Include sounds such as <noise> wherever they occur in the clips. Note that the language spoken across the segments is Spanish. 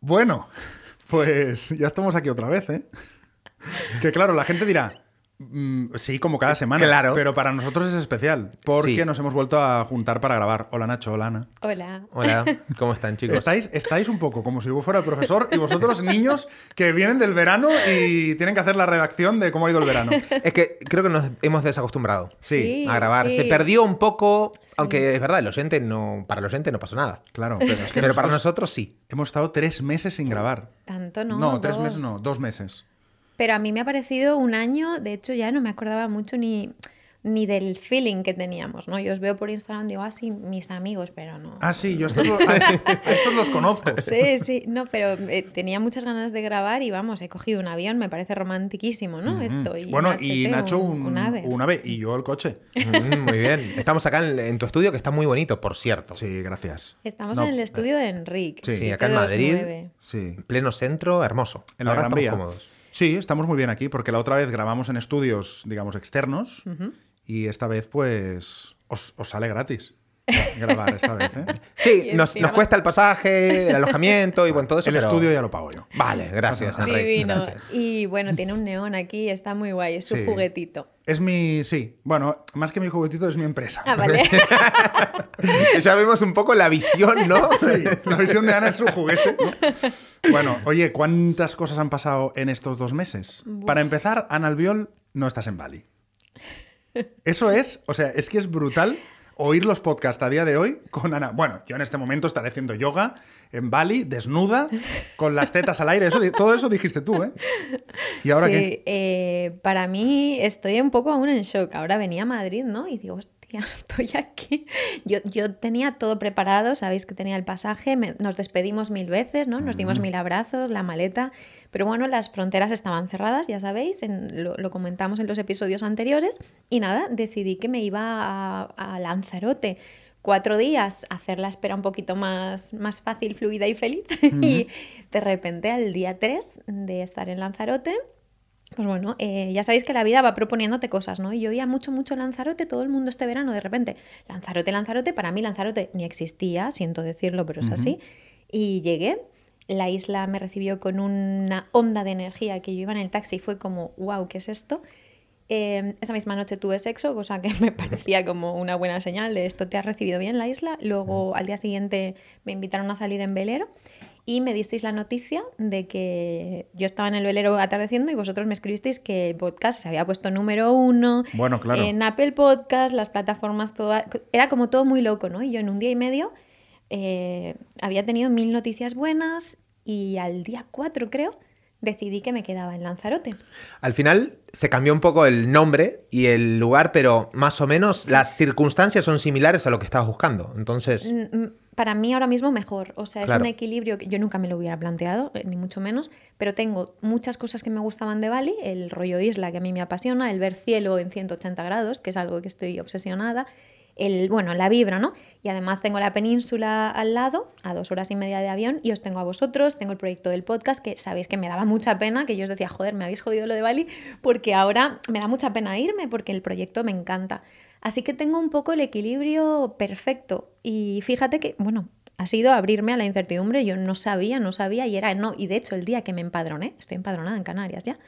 Bueno, pues ya estamos aquí otra vez, ¿eh? Que claro, la gente dirá, sí, como cada semana. Claro. Pero para nosotros es especial, porque Sí. nos hemos vuelto a juntar para grabar. Hola Nacho, hola Ana. Hola. Hola, <laughs> ¿cómo están chicos? Estáis, estáis un poco como si yo fuera el profesor y vosotros <laughs> niños que vienen del verano y tienen que hacer la redacción de cómo ha ido el verano. Es que creo que nos hemos desacostumbrado Sí, a grabar. sí. Se perdió un poco, aunque es verdad, el oyente no, para el oyente no pasó nada. Claro, pero es que Pero para nosotros nosotros sí. hemos estado tres meses sin grabar. Tanto no. No, tres dos. meses no, dos meses. Pero a mí me ha parecido un año, de hecho ya no me acordaba mucho ni, ni del feeling que teníamos, ¿no? Yo os veo por Instagram, digo, ah, sí, mis amigos, pero no. Ah, sí, yo estos, lo- a- <laughs> a estos los conozco. Sí, sí, no, pero eh, tenía muchas ganas de grabar y vamos, he cogido un avión, me parece romantiquísimo, ¿no? Esto. Y bueno, Nacho, y. Nacho un, un ave. un ave y yo el coche. Mm, muy bien. Estamos acá en, en tu estudio, que está muy bonito, por cierto. Sí, gracias. Estamos No, en el estudio de Enrique. Sí, Sí, acá en Madrid. 729. Sí. En pleno centro, hermoso. En la Ahora Gran estamos Vía. cómodos. Sí, estamos muy bien aquí porque la otra vez grabamos en estudios, digamos, externos y esta vez, pues, os, os sale gratis grabar esta vez. ¿eh? <laughs> Sí, nos, cuesta el pasaje, el alojamiento y bueno, todo eso. El pero- estudio ya lo pago yo. Vale, gracias, Enrique. Divino. Gracias. Y bueno, tiene un neón aquí, está muy guay, es su Sí. juguetito. Es mi, sí, bueno, más que mi juguetito es mi empresa. Ah, vale. <laughs> Ya vemos un poco la visión, ¿no? Sí, la visión de Ana es su juguete. ¿no? Bueno, oye, ¿cuántas cosas han pasado en estos dos meses? Para empezar, Ana Albiol, no estás en Bali. Eso es, o sea, es que es brutal oír los podcasts a día de hoy con Ana. Bueno, yo en este momento estaré haciendo yoga en Bali, desnuda, con las tetas al aire. Eso, todo eso dijiste tú, ¿eh? ¿Y ahora sí, qué? eh, para mí estoy un poco aún en shock. Ahora venía a Madrid, ¿no? Y digo, hostia, <laughs> estoy aquí. Yo, yo tenía todo preparado, sabéis que tenía el pasaje, me- nos despedimos mil veces, ¿no? Nos dimos mil abrazos, la maleta. Pero bueno, las fronteras estaban cerradas, ya sabéis, en- lo, lo comentamos en los episodios anteriores. Y nada, decidí que me iba a, a Lanzarote. Cuatro días, hacer la espera un poquito más, más fácil, fluida y feliz. <laughs> y de repente al día 3 de estar en Lanzarote, pues bueno, eh, ya sabéis que la vida va proponiéndote cosas, ¿no? Y yo oía mucho, mucho Lanzarote, todo el mundo este verano, de repente, Lanzarote, Lanzarote, para mí Lanzarote ni existía, siento decirlo, pero es así. Y llegué, la isla me recibió con una onda de energía que yo iba en el taxi y fue como, wow, ¿qué es esto? Eh, esa misma noche tuve sexo, cosa que me <laughs> parecía como una buena señal de esto te has recibido bien la isla. Luego al día siguiente me invitaron a salir en velero y me disteis la noticia de que yo estaba en el velero atardeciendo y vosotros me escribisteis que el podcast se había puesto número uno Bueno, claro. en Apple Podcast, las plataformas, toda, era como todo muy loco, ¿no? Y yo en un día y medio eh, había tenido mil noticias buenas y al día 4 creo decidí que me quedaba en Lanzarote. Al final se cambió un poco el nombre y el lugar, pero más o menos las circunstancias son similares a lo que estabas buscando. Entonces, Mm, mm, Para mí ahora mismo mejor, o sea, es un equilibrio que yo nunca me lo hubiera planteado, eh, ni mucho menos, pero tengo muchas cosas que me gustaban de Bali, el rollo isla que a mí me apasiona, el ver cielo en 180 grados, que es algo que estoy obsesionada, el, bueno, la vibra, ¿no? Y además tengo la península al lado, a dos horas y media de avión, y os tengo a vosotros, tengo el proyecto del podcast, que sabéis que me daba mucha pena, que yo os decía, joder, me habéis jodido lo de Bali, porque ahora me da mucha pena irme, porque el proyecto me encanta. Así que tengo un poco el equilibrio perfecto. Y fíjate que, bueno, ha sido abrirme a la incertidumbre. Yo no sabía, no sabía, y era no. Y de hecho, el día que me empadroné, estoy empadronada en Canarias ya,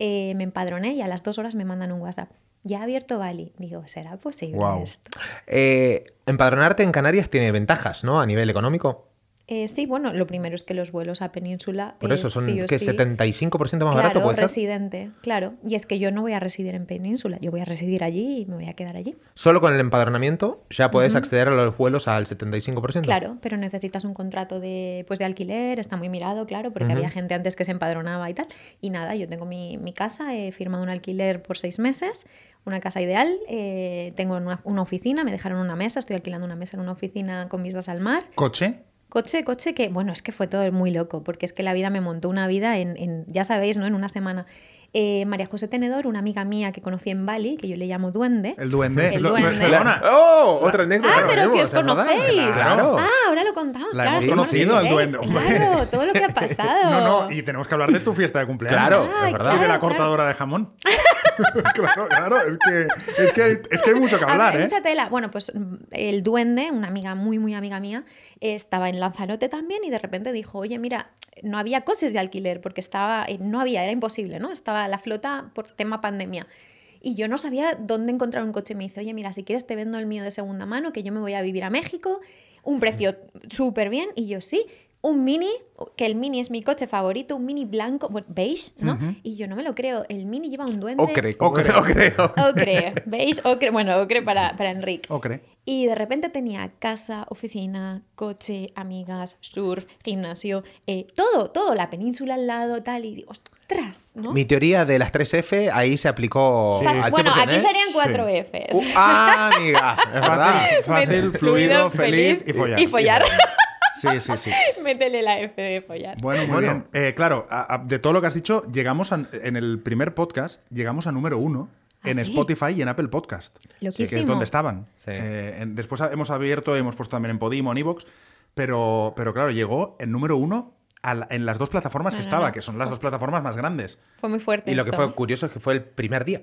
eh, me empadroné y a las dos horas me mandan un WhatsApp. Ya ha abierto Bali. Digo, ¿será posible Guau. esto? eh, empadronarte en Canarias tiene ventajas, ¿no? A nivel económico. Eh, sí, bueno, lo primero es que los vuelos a Península. Por eh, eso son sí o ¿qué? sí. 75% más claro, barato, puede ser. residente, claro. Y es que yo no voy a residir en Península, yo voy a residir allí y me voy a quedar allí. Solo con el empadronamiento ya puedes acceder a los vuelos al 75%. Claro, pero necesitas un contrato de, pues de alquiler, está muy mirado, claro, porque había gente antes que se empadronaba y tal. Y nada, yo tengo mi, mi casa, he firmado un alquiler por seis meses, una casa ideal, eh, tengo una, una oficina, me dejaron una mesa, estoy alquilando una mesa en una oficina con vistas al mar. ¿Coche? Coche, coche, que bueno, es que fue todo muy loco, porque es que la vida me montó una vida en, en- ya sabéis, ¿no? En una semana. Eh, María José Tenedor, una amiga mía que conocí en Bali, que yo le llamo Duende. El duende. El Lo- duende. ¡Oh! Otra anécdota. Ah, pero si os conocéis. Claro. Ah, ahora lo contamos. La claro, hemos si conocido, al duende. Claro, <laughs> todo lo que ha pasado. No, no, y tenemos que hablar de tu fiesta de cumpleaños. Claro, Ah, es verdad. Y de la claro, cortadora de jamón. <laughs> <laughs> claro, claro, es que, es, que, es que hay mucho que hablar, Hay ¿eh? mucha tela. Bueno, pues mm, el duende, una amiga muy, muy amiga mía, estaba en Lanzarote también y de repente dijo, oye, mira, no había coches de alquiler porque estaba, eh, no había, era imposible, ¿no? Estaba la flota por tema pandemia. Y yo no sabía dónde encontrar un coche. Me dice, oye, mira, si quieres te vendo el mío de segunda mano, que yo me voy a vivir a México, un precio súper bien. Y yo sí, un mini, que el mini es mi coche favorito, un mini blanco, bueno, beige, ¿no? Y yo no me lo creo. El mini lleva un duende. Ocre, Ocre. ocre. Ocre, ¿veis? Ocre, bueno, ocre para, para Enrique. Ocre. Y de repente tenía casa, oficina, coche, amigas, surf, gimnasio, eh, todo, todo, la península al lado, tal, y digo, ostras, ¿no? Mi teoría de las 3F ahí se aplicó al bueno, 100%, aquí ¿eh? serían cuatro Fs. Uh, ah, amiga, es verdad. Fácil, fácil, fluido, feliz y follar. Y follar. Sí, sí, sí. <laughs> Métele la F de follar. Bueno, muy Bueno. bien. Eh, claro, a- a- de todo lo que has dicho, llegamos a- en el primer podcast, llegamos a número uno ¿Ah, en sí? Spotify y en Apple Podcast. que es Loquísimo. donde estaban. Sí. Eh, en- después hemos abierto, hemos puesto también en Podimo, en Evox, pero, pero claro, llegó en número uno la- en las dos plataformas No, que no, estaba, no. que son las dos plataformas más grandes. Fue muy fuerte. Y lo que fue curioso es que fue el primer día.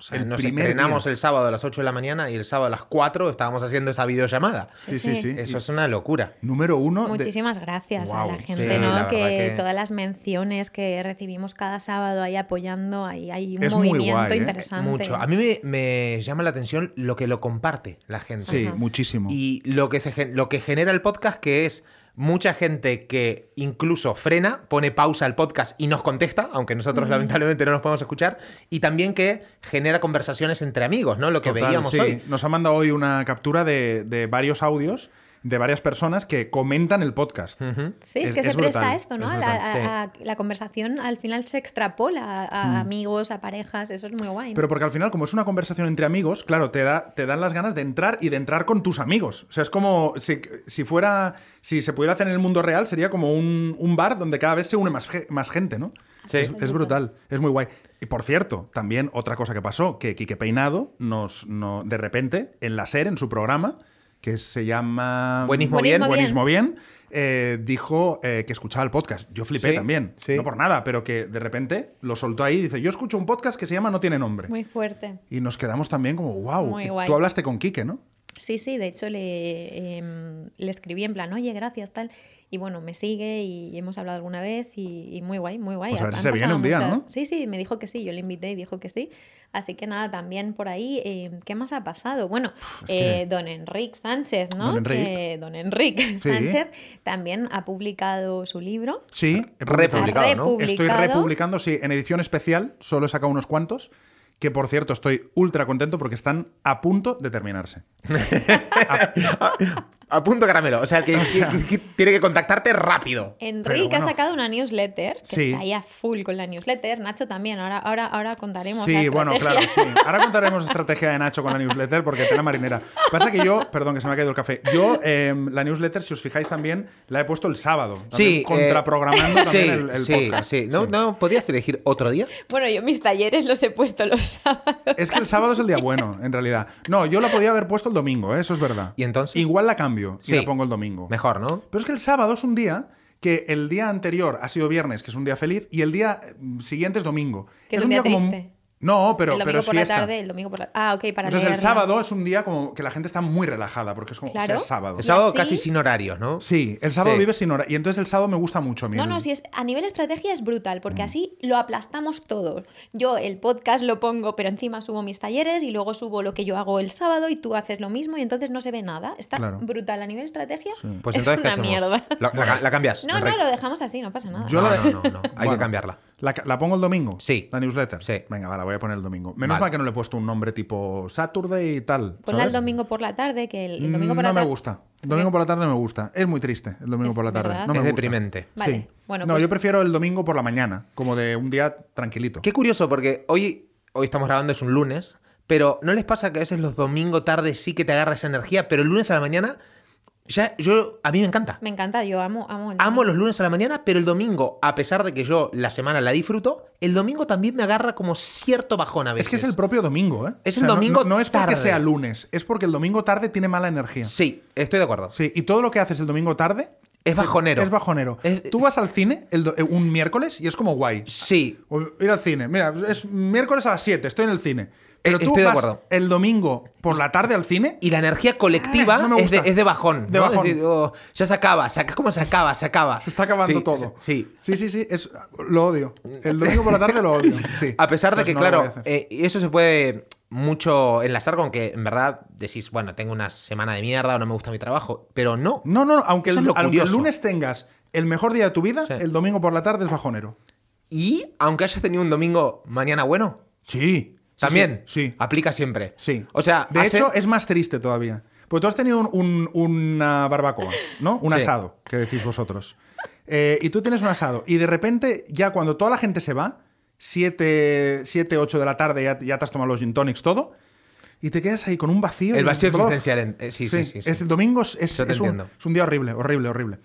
O sea, El nos estrenamos día. el sábado a las 8 de la mañana y el sábado a las 4 estábamos haciendo esa videollamada. Sí, Sí, sí. Eso Y es una locura. Número uno. de- Muchísimas gracias a la gente, ¿no? Que, que- todas las menciones que recibimos cada sábado ahí apoyando, ahí hay un Es muy movimiento guay, ¿eh? interesante. Mucho. A mí me, me llama la atención lo que lo comparte la gente. Sí, Ajá. muchísimo. Y lo que, se, lo que genera el podcast, que es mucha gente que incluso frena, pone pausa al podcast y nos contesta, aunque nosotros lamentablemente no nos podemos escuchar, y también que genera conversaciones entre amigos, ¿no? Lo que Total, veíamos sí. hoy. Nos ha mandado hoy una captura de, de varios audios de varias personas que comentan el podcast. Sí, es, Es- que es se presta a esto, ¿no? es A la, a- conversación al final se extrapola a, a amigos, a parejas, eso es muy guay. ¿no? Pero porque al final, como es una conversación entre amigos, claro, te, da, te dan las ganas de entrar y de entrar con tus amigos. O sea, es como si, si fuera, si se pudiera hacer en el mundo real, sería como un, un bar donde cada vez se une más, más gente, ¿no? Sí. Es, es brutal, es muy guay. Y por cierto, también otra cosa que pasó, que Quique Peinado nos, no, de repente, en la SER, en su programa, que se llama... Buenismo Buenismo bien. Buenismo bien, eh, dijo eh, que escuchaba el podcast. Yo flipé Sí, también. sí. No por nada, pero que de repente lo soltó ahí y dice, yo escucho un podcast que se llama No tiene nombre. Muy fuerte. Y nos quedamos también como, wow, Muy guay. tú hablaste con Quique, ¿no? Sí, sí, de hecho le, em, le escribí en plan, oye, gracias, tal. Y bueno, me sigue y hemos hablado alguna vez y, y muy guay, muy guay. Pues a ver si se viene un día, muchas- ¿no? Sí, sí, me dijo que sí, yo le invité y dijo que sí. Así que nada, también por ahí, em, ¿qué más ha pasado? Bueno, que- eh, don Enrique Sánchez, ¿no? Don Enric. Que don Enrique Sánchez también ha publicado su libro. Sí, Republicado, Ha ¿no? Estoy republicado. republicando, sí, en edición especial, solo he sacado unos cuantos, que por cierto estoy ultra contento porque están a punto de terminarse. <laughs> A punto caramelo. O sea, que, que- que- que <laughs> tiene que contactarte rápido. Enrique bueno. ha sacado una newsletter, que Sí. está ahí a full con la newsletter. Nacho también, ahora, ahora, ahora contaremos. Sí, la bueno, claro, sí. Ahora contaremos estrategia de Nacho con la newsletter porque tela marinera. Pasa que yo, perdón, que se me ha caído el café. Yo, eh, la newsletter, si os fijáis también, la he puesto el sábado. también Sí. eh, Contraprogramando sí, también el, el sí, podcast. sí. ¿No, ¿No podías elegir otro día? Bueno, yo mis talleres los he puesto los sábados. Es que el sábado es el día bueno, en realidad. No, yo la podía haber puesto el domingo, ¿eh? eso es verdad. ¿Y entonces? Igual la cambio y Sí. la pongo el domingo. Mejor, ¿no? Pero es que el sábado es un día que el día anterior ha sido viernes, que es un día feliz, y el día mm, siguiente es domingo. Que es un día como- triste. No, pero, el pero domingo es por la tarde, el domingo por la... Ah, ok, para Entonces el sábado es un día como que la gente está muy relajada, porque es como, Claro. hostia, es sábado. El sábado así? casi sin horarios, ¿no? Sí, el sábado Sí. vives sin hora. Y entonces el sábado me gusta mucho a mí. No, no, si es a nivel estrategia es brutal, Mm. porque así lo aplastamos todo. Yo el podcast lo pongo, pero encima subo mis talleres y luego subo lo que yo hago el sábado y tú haces lo mismo y entonces no se ve nada. Está Claro. brutal a nivel estrategia. Pues es entonces, ¿qué una mierda. La, la- la cambias. No, no, lo dejamos así, no pasa nada. Yo no, la- no, no, no. Hay Bueno, que cambiarla. ¿La, la pongo el domingo? Sí. ¿La newsletter? Sí. Venga, va, la voy a poner el domingo. Menos Vale. mal que no le he puesto un nombre tipo Saturday y tal. Ponla el domingo por la tarde, que el, el domingo Mm, por no la me tarde. gusta. El domingo por la tarde no me gusta. Es muy triste el domingo Es por la tarde. verdad. No me Es gusta. deprimente. Vale, Sí. bueno, no, pues- yo prefiero el domingo por la mañana, como de un día tranquilito. Qué curioso, porque hoy, hoy estamos grabando, es un lunes, pero ¿no les pasa que a veces los domingos tarde sí que te agarra esa energía, pero el lunes a la mañana, ya yo, a mí me encanta. Me encanta, yo amo, amo el Amo los lunes a la mañana, pero el domingo, a pesar de que yo la semana la disfruto, el domingo también me agarra como cierto bajón a veces. Es que es el propio domingo, ¿eh? Es el no- domingo No, no es porque tarde. sea lunes, es porque el domingo tarde tiene mala energía. Sí, estoy de acuerdo. Sí, y todo lo que haces el domingo tarde Es bajonero. Es bajonero. Es- Tú vas al cine el do- eh, un miércoles y es como guay. Sí. O ir al cine. Mira, es miércoles a las 7, estoy en el cine. Pero Eh, tú estoy de acuerdo. el domingo por la tarde al cine Y la energía colectiva Ah, no es, de, gusta. es de bajón. De ¿no? bajón. Es decir, oh, ya se acaba, se acaba, ¿cómo se acaba? Se acaba. se está acabando Sí, todo. Sí. Sí, sí, sí. Es, lo odio. El domingo por la tarde lo odio. Sí. A pesar de Pues que, no claro, eh, eso se puede mucho enlazar con que en verdad decís, bueno, tengo una semana de mierda o no me gusta mi trabajo, pero no. No, no, aunque, el, aunque el lunes tengas el mejor día de tu vida, Sí. el domingo por la tarde es bajonero. Y aunque hayas tenido un domingo mañana bueno, Sí. También Sí. aplica siempre. Sí. O sea, de hace- hecho, es más triste todavía. Porque tú has tenido un- un- una barbacoa, ¿no? Un Sí. asado, que decís vosotros. Eh, y tú tienes un asado. Y de repente, ya cuando toda la gente se va, 7, 7 8 de la tarde, ya, ya te has tomado los gin tonics, todo. Y te quedas ahí con un vacío. El vacío existencial. en- eh, sí, sí, sí. sí. Es el domingo, es, es- un, entiendo. Mm. es un día horrible, horrible, horrible.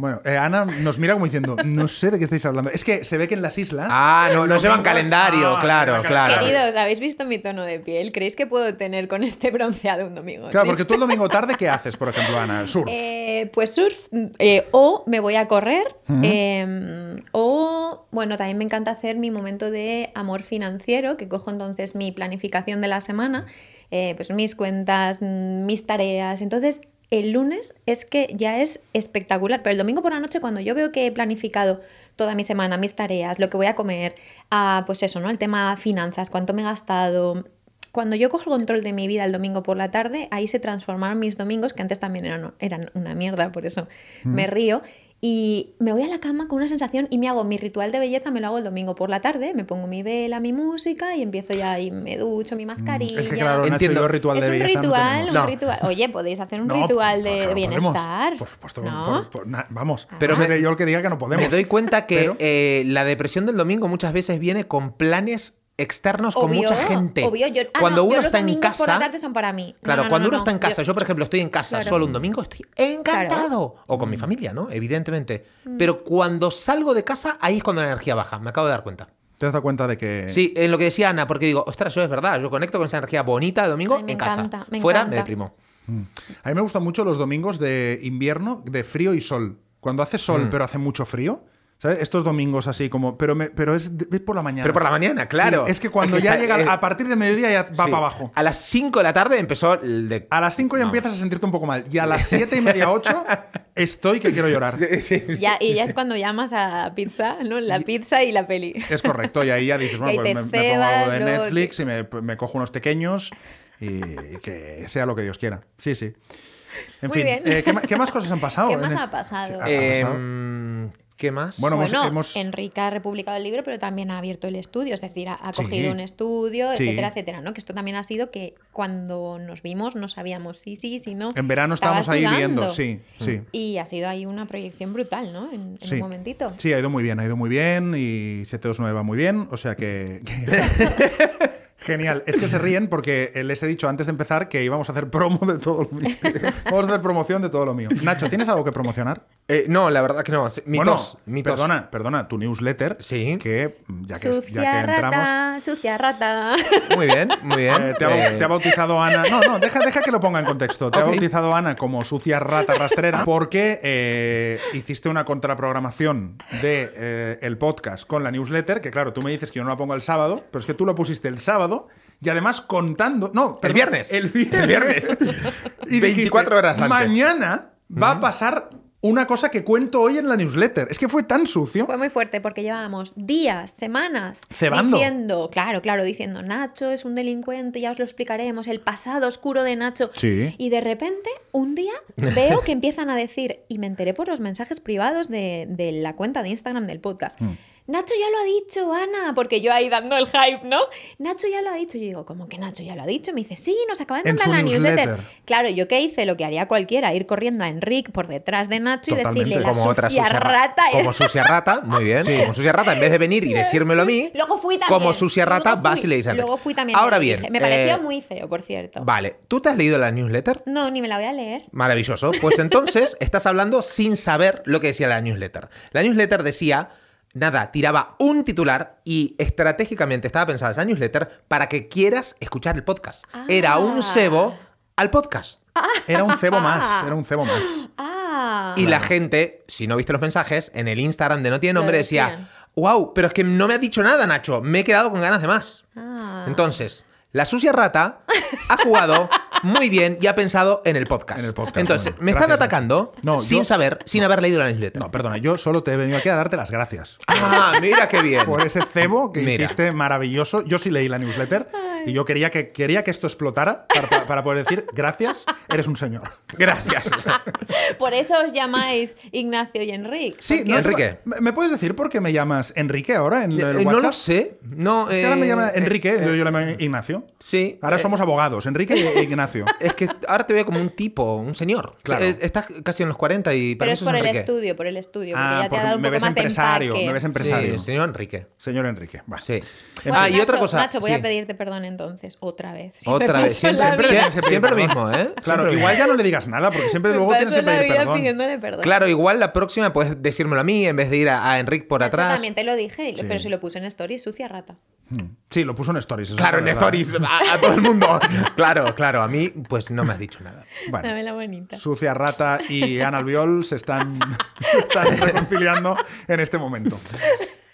Bueno, eh, Ana nos mira como diciendo, no sé de qué estáis hablando. Es que se ve que en las islas. Ah, no, no llevan domingos- calendario, Ah, claro, claro. Queridos, ¿habéis visto mi tono de piel? ¿Creéis que puedo tener con este bronceado un domingo? Claro, porque tú el domingo <laughs> tarde, ¿qué haces, por ejemplo, Ana? Surf. Eh, pues surf, eh, o me voy a correr, eh, o bueno, también me encanta hacer mi momento de amor financiero, que cojo entonces mi planificación de la semana, eh, pues mis cuentas, mm, mis tareas. Entonces, el lunes es que ya es espectacular, pero el domingo por la noche, cuando yo veo que he planificado toda mi semana, mis tareas, lo que voy a comer, ah, pues eso, ¿no? El tema finanzas, cuánto me he gastado, cuando yo cojo el control de mi vida el domingo por la tarde, ahí se transformaron mis domingos, que antes también eran, eran una mierda, por eso me río. Y me voy a la cama con una sensación y me hago mi ritual de belleza, me lo hago el domingo por la tarde, me pongo mi vela, mi música y empiezo ya y me ducho, mi mascarilla. Es que claro, Entiendo. ritual Es de un belleza no ritual, tenemos. un No. ritual. Oye, podéis hacer un No, ritual de bienestar. Por supuesto, ¿no? por- por- na- vamos. Pero Pero me- yo el que diga que no podemos. Me doy cuenta que Pero- eh, la depresión del domingo muchas veces viene con planes externos con mucha gente. obvio. Yo- ah, cuando no, yo uno los está en domingos casa. por la tarde son para mí. No, Claro, no, no, cuando no, uno no. está en casa, Yo- yo, por ejemplo estoy en casa Claro. solo un domingo, estoy encantado. O con mi familia, ¿no? Evidentemente. Mm. Pero cuando salgo de casa, ahí es cuando la energía baja. Me acabo de dar cuenta. ¿Te has dado cuenta de que. Sí, en lo que decía Ana, porque digo, ostras, eso es verdad. Yo conecto con esa energía bonita de domingo Ay, me en casa. encanta, me Fuera encanta. me deprimo. A mí me gustan mucho los domingos de invierno, de frío y sol. Cuando hace sol, Mm. pero hace mucho frío. ¿Sabes? Estos domingos así como. Pero, me- pero es, es por la mañana. Pero por la mañana, claro. Sí, es que cuando Es que ya llega. eh, a partir de mediodía ya va Sí. para abajo. A las 5 de la tarde empezó el de. A las 5 ya empiezas a sentirte un poco mal. Y a las 7 y media, 8, estoy que quiero llorar. Ya, y ya es cuando llamas a pizza, ¿no? La pizza y la peli. Es correcto. Y ahí ya dices, <laughs> bueno, pues me, me pongo algo cebas, de Netflix y me, me cojo unos pequeños y que sea lo que Dios quiera. Sí, sí. En Muy fin, bien. eh, ¿qué, más cosas han pasado? ¿Qué más ha pasado? ¿Qué ha pasado? Em, ¿Qué más? Bueno, bueno, hemos- Enrique ha republicado el libro, pero también ha abierto el estudio, es decir, ha, ha Sí. cogido un estudio, Sí. etcétera, etcétera, ¿no? Que esto también ha sido que cuando nos vimos no sabíamos si sí, si no. En verano estábamos ahí viendo, sí, sí. Y ha sido ahí una proyección brutal, ¿no? En, en Sí. un momentito. Sí, ha ido muy bien, ha ido muy bien y 729 va muy bien, o sea que... <laughs> Genial, es que se ríen porque les he dicho antes de empezar que íbamos a hacer promo de todo lo mío. <laughs> Vamos a hacer promoción de todo lo mío. Nacho, ¿tienes algo que promocionar? Eh, no, la verdad que no. Mitos. Bueno, mitos. perdona, perdona, tu newsletter. Sí. Que mm, ya que, sucia ya que entramos... rata, sucia rata. Muy bien, muy bien. eh, te, ha, Eh, te ha bautizado Ana. No, no, deja, deja que lo ponga en contexto. Te ha Ok. bautizado Ana como sucia rata rastrera porque eh, hiciste una contraprogramación de eh, el podcast con la newsletter. Que claro, tú me dices que yo no la pongo el sábado, pero es que tú lo pusiste el sábado y además contando. No, perdón, viernes. El viernes. El viernes. <laughs> y 24 horas antes. Mañana va a pasar una cosa que cuento hoy en la newsletter. Es que fue tan sucio. Fue muy fuerte porque llevábamos días, semanas Cebando. diciendo, claro, claro, diciendo Nacho es un delincuente, ya os lo explicaremos, el pasado oscuro de Nacho. Sí. Y de repente, un día veo que empiezan a decir, y me enteré por los mensajes privados de, de la cuenta de Instagram del podcast. Mm. Nacho ya lo ha dicho, Ana, porque yo ahí dando el hype, ¿no? Nacho ya lo ha dicho. Yo digo, ¿cómo que Nacho ya lo ha dicho? Me dice, sí, nos acaban de mandar la newsletter. newsletter. Claro, yo qué hice, lo que haría cualquiera, ir corriendo a Enrique por detrás de Nacho Totalmente. y decirle, la como otra sucia sucia ra- rata es Como sucia rata, muy bien. Como sucia rata, en vez de venir y <laughs> decírmelo a mí, Luego fui también. como sucia rata, Luego fui- vas y le dices. Luego fui también. Ahora bien, dije, Me pareció eh, muy feo, por cierto. Vale, ¿tú te has leído la newsletter? No, ni me la voy a leer. Maravilloso. Pues entonces <laughs> estás hablando sin saber lo que decía la newsletter. La newsletter decía, nada, tiraba un titular y estratégicamente estaba pensada esa newsletter para que quieras escuchar el podcast. Era un Ah. cebo al podcast. Era un cebo más, <laughs> era un cebo más. Ah, Ah. Y la gente, si no viste los mensajes, en el Instagram de No Tiene Nombre decía, wow, pero es que no me ha dicho nada, Nacho, me he quedado con ganas de más. Ah. Entonces, la sucia rata ha jugado <laughs> muy bien y ha pensado en el podcast. En el podcast, Entonces, bueno, me están atacando No, sin yo- saber, sin haber leído la newsletter. No, perdona, yo solo te he venido aquí a darte las gracias. Ah, mira qué bien. Por ese cebo que Mira. hiciste maravilloso. Yo sí leí la newsletter y yo quería que, quería que esto explotara para, para- para poder decir gracias, eres un señor. Gracias. Por eso os llamáis Ignacio y Enrique. Sí, no, Enrique. ¿Me puedes decir por qué me llamas Enrique ahora en el Eh, WhatsApp? no lo sé. No, Es que ahora me eh, llama Enrique, eh, yo, yo le llamo Ignacio. Sí. Ahora eh, somos abogados, Enrique e Ignacio. <laughs> <laughs> Es que ahora te veo como un tipo, un señor. Claro. Es- Estás casi en los 40 y para Pero mí es por el Enrique. estudio, por el estudio, porque Ah, ya te porque ha dado un me poco ves más de empresario, empaque. me ves Sí, empresario. señor Enrique. Señor Enrique. va. Sí. Bueno, ah, y Nacho, otra cosa. Nacho, voy a pedirte perdón entonces, otra vez. Si Otra vez. Siempre, pedir siempre lo mismo, ¿eh? Claro, Siempre igual ya no le digas nada, porque siempre <laughs> me luego tienes que pedir perdón. pidiéndole perdón. Claro, igual la próxima puedes decírmelo a mí en vez de ir a, a Enric por Nacho atrás. también te lo dije, pero si lo puse en stories, sucia rata. Sí, lo puso en Stories. eso Claro, en verdad. Stories, a, a todo el mundo. <laughs> claro, claro, a mí pues no me has dicho nada. Bueno, Dame la bonita. Sucia Rata y Ana Albiol se están, <laughs> se están reconciliando en este momento.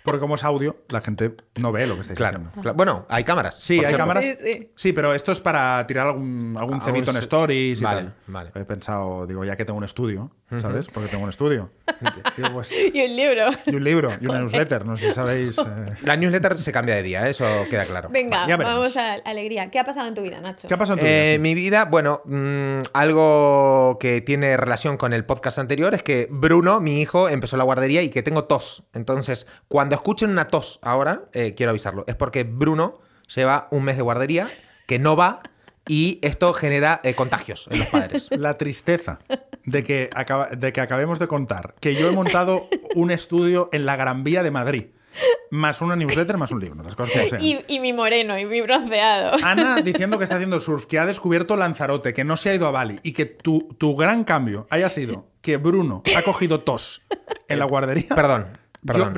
Porque como es audio, la gente no ve lo que estáis Claro, haciendo. claro. Bueno, hay cámaras. Sí, hay cierto. cámaras. Sí, sí. pero esto es para tirar algún, algún cebito en stories y Vale, tal. vale. He pensado, digo, ya que tengo un estudio, ¿sabes? Porque tengo un estudio. <laughs> Digo, pues, Y un libro. y un libro y una newsletter, no sé si sabéis. <laughs> eh, La newsletter se cambia de día, ¿eh? eso queda claro. Venga, vamos a alegría. ¿Qué ha pasado en tu vida, Nacho? ¿Qué ha pasado en tu Eh, vida? Sí. Mi vida, bueno, mm, algo que tiene relación con el podcast anterior es que Bruno, mi hijo, empezó la guardería y que tengo tos. Entonces, cuando escuchen una tos ahora, eh, quiero avisarlo. Es porque Bruno lleva un mes de guardería, que no va, y esto genera eh, contagios en los padres. <laughs> La tristeza de que, acaba- de que acabemos de contar que yo he montado un estudio en la Gran Vía de Madrid, más una newsletter, más un libro, las cosas como sean. Y, y mi moreno, y mi bronceado. Ana <laughs> diciendo que está haciendo surf, que ha descubierto Lanzarote, que no se ha ido a Bali y que tu, tu gran cambio haya sido que Bruno ha cogido tos en la guardería. Perdón. Perdón.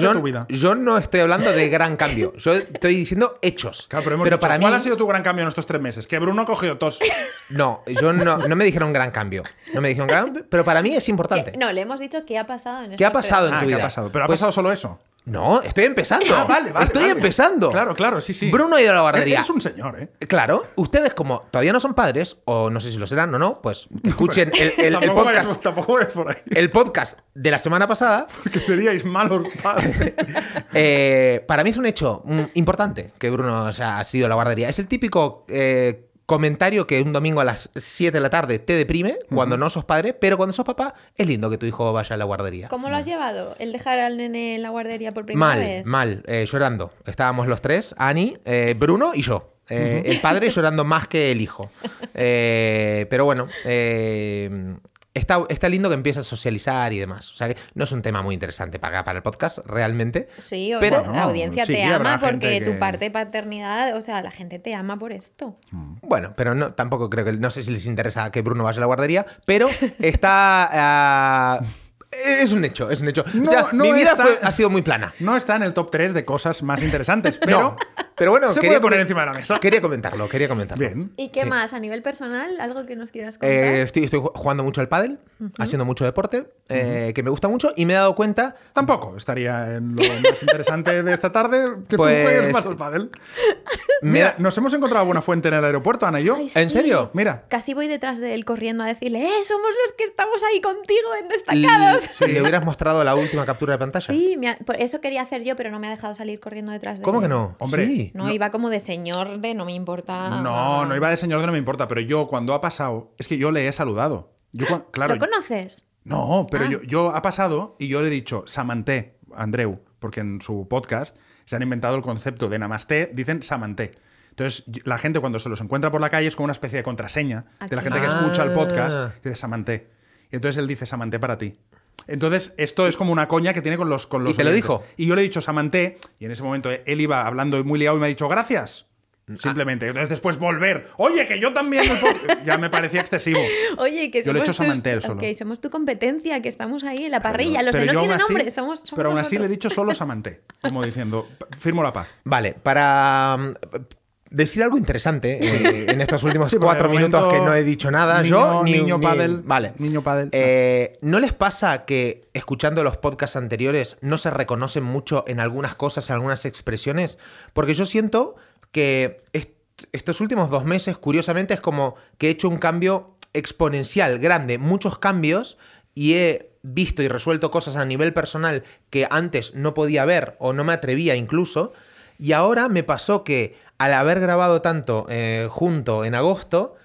Yo- tu vida. Yo no estoy hablando de gran cambio. Yo estoy diciendo hechos. Claro, pero, hemos dicho, para mí. ¿cuál ha sido tu gran cambio en estos tres meses? Que Bruno ha cogido tos. <laughs> No, yo no, no me dijeron gran cambio. No me dijeron gran cambio, pero para mí es importante. No, le hemos dicho qué ha pasado en ¿Qué ha estos pasado tres- en Ah, tu ¿qué ha vida? pasado? ¿Pero ha Pues- pasado solo eso? No, estoy empezando. Ah, vale, vale, Estoy vale. empezando. Claro, claro, sí, sí. Bruno ha ido a la guardería. Eres un señor, ¿eh? Claro, ustedes como todavía no son padres, o no sé si lo serán o no, pues escuchen el, el- el tampoco, vayas, podcast, tampoco vayas por ahí. el podcast de la semana pasada. <laughs> Que seríais malos <laughs> padres. Eh, para mí es un hecho mm, importante que Bruno o sea, ha sido a la guardería. Es el típico eh, comentario que un domingo a las 7 de la tarde te deprime cuando no sos padre, pero cuando sos papá es lindo que tu hijo vaya a la guardería. ¿Cómo lo has llevado? ¿El dejar al nene en la guardería por primera Mal, vez? mal, eh, llorando. Estábamos los tres, Ani, eh, Bruno y yo. Eh, El padre <laughs> llorando más que el hijo. Eh, pero bueno, eh, está, está lindo que empiece a socializar y demás. O sea que no es un tema muy interesante para, para el podcast, realmente. Sí, o Pero- sea, la audiencia sí, te ama porque que- tu parte de paternidad, o sea, la gente te ama por esto. Bueno, pero no, tampoco creo que. No sé si les interesa que Bruno vaya a la guardería, pero <laughs> está. ah, es un hecho, es un hecho. No, o sea, no mi vida está- fue- ha sido muy plana. No está en el top 3 de cosas más interesantes, <laughs> pero No, pero bueno, se quería puede poner encima de la mesa. Quería comentarlo, quería comentarlo. Bien. ¿Y qué Sí. más? ¿A nivel personal? ¿Algo que nos quieras contar? Eh, estoy, estoy jugando mucho al pádel, haciendo mucho deporte, eh, que me gusta mucho y me he dado cuenta. Tampoco estaría en lo más interesante de esta tarde que Pues- tú juegues más al pádel. Mira, nos hemos encontrado buena fuente en el aeropuerto, Ana y yo. Ay, ¿En sí. serio? Mira. Casi voy detrás de él corriendo a decirle, ¡eh! Somos los que estamos ahí contigo en l- destacados. ¿Le hubieras mostrado la última captura de pantalla? Sí, me ha- por eso quería hacer yo, pero no me ha dejado salir corriendo detrás de ¿Cómo él. que no? Hombre, Sí. No, iba como de señor de no me importa. No, no iba de señor de no me importa, pero yo cuando ha pasado, es que yo le he saludado. Yo, claro, ¿Lo conoces? No, pero Ah. yo, yo ha pasado y yo le he dicho Samanté, Andreu, porque en su podcast se han inventado el concepto de Namaste, dicen Samanté. Entonces, la gente cuando se los encuentra por la calle es como una especie de contraseña de la Aquí. gente que escucha el Ah. podcast, dice Samanté. Y entonces él dice Samanté para ti. Entonces, esto es como una coña que tiene con los con los ¿Y te lo dijo? Y yo le he dicho Samanté, y en ese momento él iba hablando muy liado y me ha dicho gracias. Ah. Simplemente. Entonces después volver. Oye, que yo también. me puedo-". <laughs> ya me parecía excesivo. Oye, que Yo le somos echo tus- Samantel solo. Ok, somos tu competencia, que estamos ahí en la parrilla. Los Pero de no yo aún tienen así- nombre, somos, somos Pero aún así le he dicho solo Samanté. Como diciendo, <laughs> firmo la paz. Vale, para. Decir algo interesante eh, en estos últimos Sí, cuatro minutos momento, que no he dicho nada. niño- Yo ni niño ni- pádel, Vale. niño pádel. Eh, ¿No les pasa que escuchando los podcasts anteriores no se reconocen mucho en algunas cosas, en algunas expresiones? Porque yo siento que est- estos últimos dos meses, curiosamente, es como que he hecho un cambio exponencial, grande, muchos cambios y he visto y resuelto cosas a nivel personal que antes no podía ver o no me atrevía incluso. Y ahora me pasó que al haber grabado tanto eh, junto en agosto,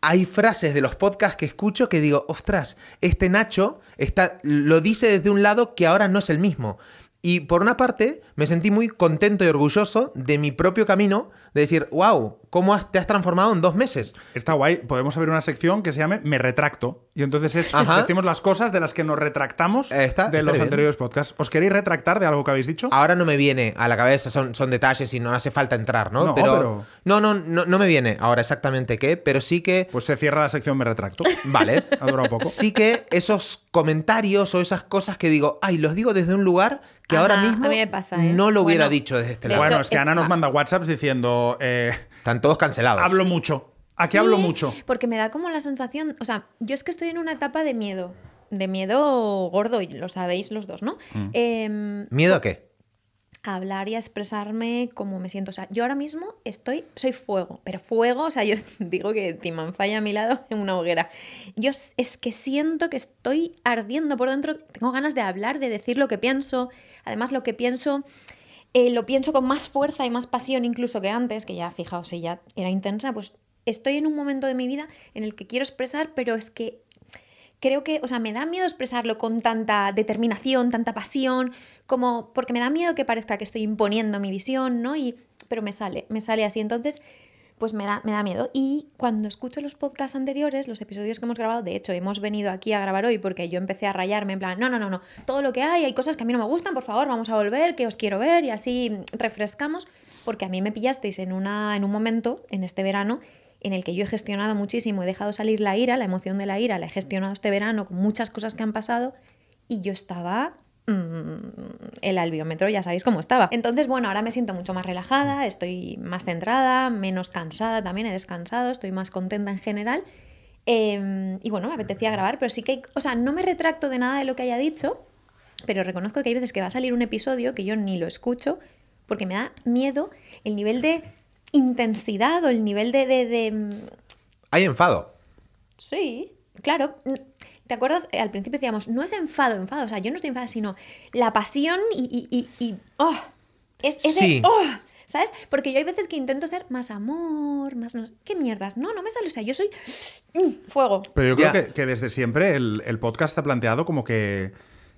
hay frases de los podcasts que escucho que digo, ostras, este Nacho está, lo dice desde un lado que ahora no es el mismo. Y por una parte, me sentí muy contento y orgulloso de mi propio camino, de decir, wow, ¿cómo has- te has transformado en dos meses? Está guay. Podemos abrir una sección que se llame Me retracto. Y entonces es, Ajá. decimos las cosas de las que nos retractamos Eh, está- de está los bien. anteriores podcasts. ¿Os queréis retractar de algo que habéis dicho? Ahora no me viene a la cabeza, son, son detalles y no hace falta entrar, ¿no? No, pero- No, no, no, no me viene ahora exactamente qué, pero sí que... Pues se cierra la sección Me retracto. Vale. <laughs> Ha durado poco. Sí que esos comentarios o esas cosas que digo, ay, los digo desde un lugar que ahora mismo a mí me pasa, ¿eh? no lo hubiera Bueno, dicho desde este lado. Bueno, es que Ana nos manda WhatsApps diciendo eh, Están todos cancelados. hablo mucho. Aquí Sí, hablo mucho. Porque me da como la sensación, o sea, yo es que estoy en una etapa de miedo, de miedo gordo, y lo sabéis los dos, ¿no? Mm. Em, ¿Miedo a qué? a hablar y a expresarme como me siento. O sea, yo ahora mismo estoy, soy fuego, pero fuego, o sea, yo <laughs> digo que Timan falla a mi lado en una hoguera. Yo es que siento que estoy ardiendo por dentro, tengo ganas de hablar, de decir lo que pienso. Además, lo que pienso, eh, lo pienso con más fuerza y más pasión incluso que antes, que ya, fijaos, si ya era intensa, pues estoy en un momento de mi vida en el que quiero expresar, pero es que creo que, o sea, me da miedo expresarlo con tanta determinación, tanta pasión, como porque me da miedo que parezca que estoy imponiendo mi visión, ¿no? Y, pero me sale, me sale así. Entonces, pues me da, me da miedo. Y cuando escucho los podcasts anteriores, los episodios que hemos grabado, de hecho, hemos venido aquí a grabar hoy porque yo empecé a rayarme en plan, no, no, no, no, todo lo que hay, hay cosas que a mí no me gustan, por favor, vamos a volver, que os quiero ver y así refrescamos, porque a mí me pillasteis en, una, en un momento, en este verano, en el que yo he gestionado muchísimo, he dejado salir la ira, la emoción de la ira, la he gestionado este verano con muchas cosas que han pasado y yo estaba el albiómetro, ya sabéis cómo estaba. Entonces, bueno, ahora me siento mucho más relajada, estoy más centrada, menos cansada también, he descansado, estoy más contenta en general. Eh, y bueno, me apetecía grabar, pero sí que, hay- o sea, no me retracto de nada de lo que haya dicho, pero reconozco que hay veces que va a salir un episodio que yo ni lo escucho porque me da miedo el nivel de intensidad o el nivel de... de- de, mm, Hay enfado. Sí, claro. ¿Te acuerdas? Eh, Al principio decíamos, no es enfado, enfado. O sea, yo no estoy enfadada, sino la pasión y. y, y- y- ¡oh! Es ese. Sí. ¡oh! ¿Sabes? Porque yo hay veces que intento ser más amor, más. ¿Qué mierdas? No, no me sale. O sea, yo soy. mm, fuego. Pero yo creo que desde siempre el, el podcast está planteado como que,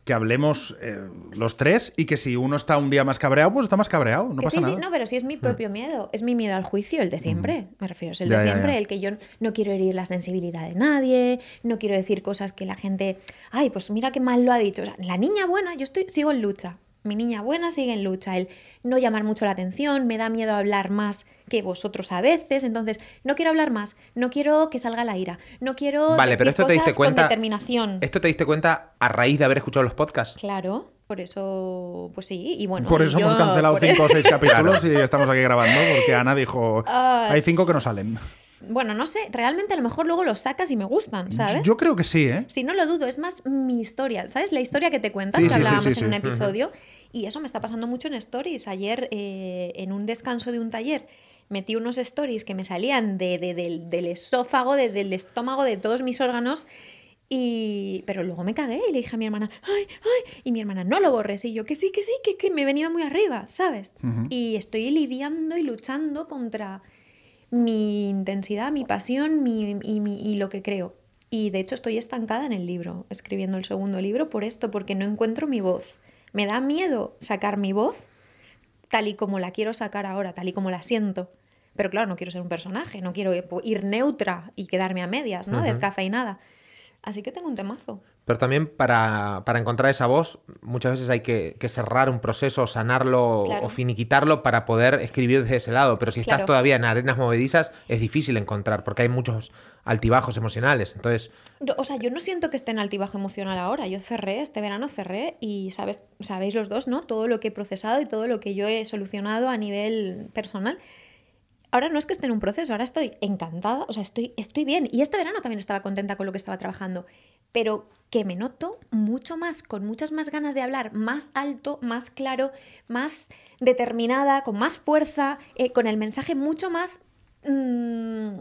que hablemos eh, los tres y que si uno está un día más cabreado, pues está más cabreado. No Que pasa sí, sí, nada. no, pero sí es mi propio miedo. Es mi miedo al juicio, el de siempre. Me refiero, es el Ya, de ya, siempre, ya. el que yo no quiero herir la sensibilidad de nadie, no quiero decir cosas que la gente. Ay, pues mira qué mal lo ha dicho. O sea, la niña buena, yo estoy, sigo en lucha. Mi niña buena sigue en lucha. El no llamar mucho la atención, me da miedo hablar más que vosotros a veces. Entonces, no quiero hablar más, no quiero que salga la ira, no quiero. Vale, decir pero esto te diste cosas con cuenta. determinación. Esto te diste cuenta a raíz de haber escuchado los podcasts. Claro, por eso, pues sí, y bueno. Por eso hemos cancelado cinco o seis <laughs> capítulos y estamos aquí grabando porque Ana dijo, Ah, hay cinco que no salen. Bueno, no sé, realmente a lo mejor luego los sacas y me gustan, ¿sabes? Yo creo que sí, ¿eh? Si no lo dudo, es más mi historia, ¿sabes? La historia que te cuentas, Sí, que sí, hablábamos sí, en sí. un episodio. Y eso me está pasando mucho en stories. Ayer, eh, en un descanso de un taller, metí unos stories que me salían de, de- del, del esófago, de- del estómago, de todos mis órganos. Y... Pero luego me cagué y le dije a mi hermana, ¡ay, ay! Y mi hermana, no lo borres. Y yo, que sí, que sí, que, que me he venido muy arriba, ¿sabes? Y estoy lidiando y luchando contra mi intensidad, mi pasión mi, y, mi- y lo que creo. Y de hecho estoy estancada en el libro, escribiendo el segundo libro por esto, porque no encuentro mi voz. Me da miedo sacar mi voz tal y como la quiero sacar ahora, tal y como la siento. Pero claro, no quiero ser un personaje, no quiero ir neutra y quedarme a medias, ¿no? Descafeinada. Así que tengo un temazo. Pero también para, para encontrar esa voz, muchas veces hay que, que cerrar un proceso, sanarlo Claro. o finiquitarlo para poder escribir desde ese lado. Pero si estás Claro. todavía en arenas movedizas, es difícil encontrar porque hay muchos altibajos emocionales. Entonces, O sea, yo no siento que esté en altibajo emocional ahora. Yo cerré, este verano cerré y sabes, sabéis los dos, ¿no? Todo lo que he procesado y todo lo que yo he solucionado a nivel personal. ahora no es que esté en un proceso, ahora estoy encantada, o sea, estoy, estoy bien. Y este verano también estaba contenta con lo que estaba trabajando, pero que me noto mucho más, con muchas más ganas de hablar, más alto, más claro, más determinada, con más fuerza, eh, con el mensaje mucho más... mm,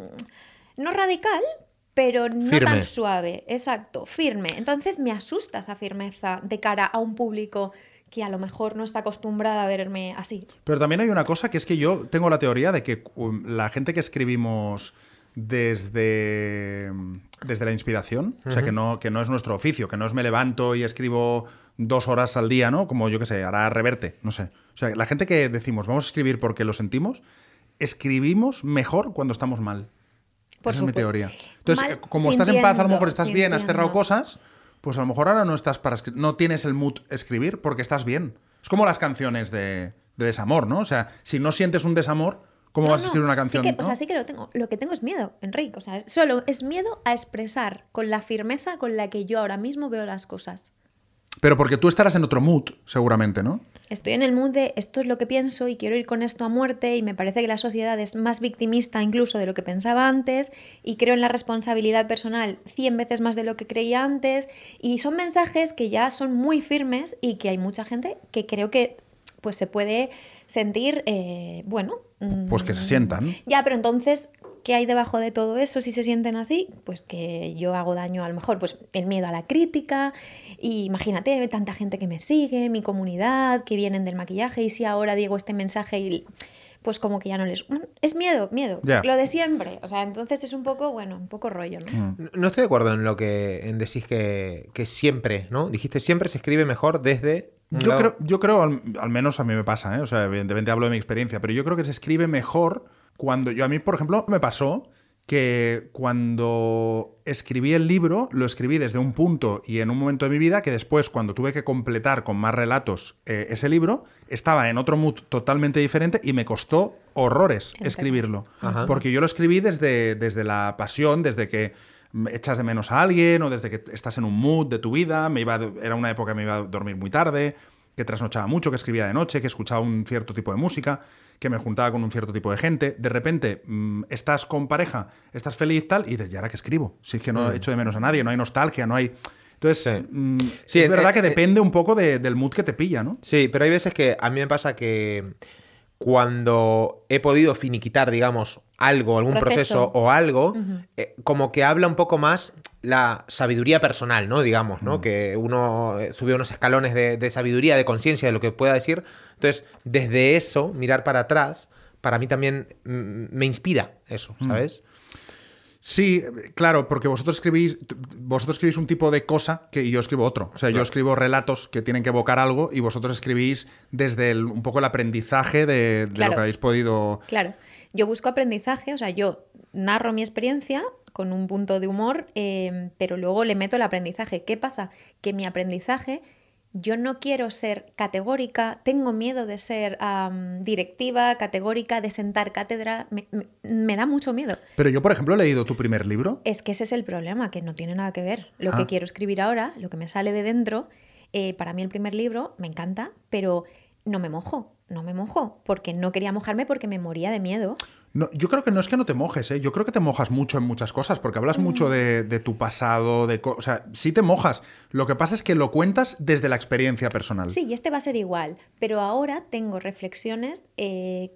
no radical, pero no Firme. tan suave, exacto, firme. Entonces me asusta esa firmeza de cara a un público que a lo mejor no está acostumbrada a verme así. Pero también hay una cosa que es que yo tengo la teoría de que um, la gente que escribimos desde, desde la inspiración, o sea, que no, que no es nuestro oficio, que no es me levanto y escribo dos horas al día, ¿no? Como yo que sé, hará reverte, no sé. O sea, la gente que decimos vamos a escribir porque lo sentimos, escribimos mejor cuando estamos mal. Por Esa es mi teoría. Entonces, Mal como estás en paz, a lo mejor estás bien, has cerrado cosas, pues a lo mejor ahora no estás para no tienes el mood escribir porque estás bien. Es como las canciones de, de desamor, ¿no? O sea, si no sientes un desamor, ¿cómo No, vas a escribir una sí canción? que- no? O sea, sí que lo tengo. Lo que tengo es miedo, Enrique. O sea, es- solo es miedo a expresar con la firmeza con la que yo ahora mismo veo las cosas. Pero porque tú estarás en otro mood, seguramente, ¿no? Estoy en el mood de esto es lo que pienso y quiero ir con esto a muerte y me parece que la sociedad es más victimista incluso de lo que pensaba antes y creo en la responsabilidad personal 100 veces más de lo que creía antes y son mensajes que ya son muy firmes y que hay mucha gente que creo que pues se puede sentir, eh, bueno... mm, Pues que se sientan. Ya, pero entonces, ¿qué hay debajo de todo eso si se sienten así? Pues que yo hago daño a lo mejor, pues el miedo a la crítica. Y imagínate, tanta gente que me sigue, mi comunidad, que vienen del maquillaje, y si ahora digo este mensaje y pues como que ya no les... Bueno, es miedo, miedo. Ya. Lo de siempre. O sea, entonces es un poco, bueno, un poco rollo, ¿no? Mm. No estoy de acuerdo en lo que en decís que, que siempre, ¿no? Dijiste siempre se escribe mejor desde. Yo lado- creo, yo creo, al, al menos a mí me pasa, ¿eh? O sea, evidentemente hablo de mi experiencia, pero yo creo que se escribe mejor cuando. Yo a mí, por ejemplo, me pasó que cuando escribí el libro, lo escribí desde un punto y en un momento de mi vida que después, cuando tuve que completar con más relatos eh, ese libro, estaba en otro mood totalmente diferente y me costó horrores Entiendo. escribirlo. Ajá. Porque yo lo escribí desde, desde la pasión, desde que echas de menos a alguien o desde que estás en un mood de tu vida. Me iba, a- era una época que me iba a dormir muy tarde, que trasnochaba mucho, que escribía de noche, que escuchaba un cierto tipo de música, que me juntaba con un cierto tipo de gente. De repente mm, estás con pareja, estás feliz, tal, y dices, ¿y ahora qué escribo? Si es que no echo de menos a nadie, no hay nostalgia, no hay. Entonces, Sí. mm, Sí, es eh, verdad que eh, depende un poco de- del mood que te pilla, ¿no? Sí, pero hay veces que a mí me pasa que cuando he podido finiquitar, digamos, algo, algún proceso, Proceso. o algo, eh, como que habla un poco más la sabiduría personal, ¿no? Digamos, ¿no? Que uno eh, sube unos escalones de, de sabiduría, de conciencia, de lo que pueda decir. Entonces, desde eso, mirar para atrás, para mí también mm, me inspira eso, ¿sabes? Sí, claro, porque vosotros escribís, vosotros escribís un tipo de cosa que yo escribo otro. O sea, yo escribo relatos que tienen que evocar algo y vosotros escribís desde el- un poco el aprendizaje de, de Claro. lo que habéis podido. Claro, yo busco aprendizaje, o sea, yo narro mi experiencia con un punto de humor, eh, pero luego le meto el aprendizaje. ¿Qué pasa? Que mi aprendizaje, yo no quiero ser categórica, tengo miedo de ser am, directiva, categórica, de sentar cátedra, me, me- me da mucho miedo. Pero yo, por ejemplo, he leído tu primer libro. Es que ese es el problema, que no tiene nada que ver. Lo Ah. que quiero escribir ahora, lo que me sale de dentro, eh, para mí el primer libro me encanta, pero no me mojo, no me mojo, porque no quería mojarme porque me moría de miedo. No, yo creo que no es que no te mojes, ¿eh? yo creo que te mojas mucho en muchas cosas, porque hablas mucho de, de tu pasado, de o sea, sí te mojas. Lo que pasa es que lo cuentas desde la experiencia personal. Sí, y este va a ser igual, pero ahora tengo reflexiones eh,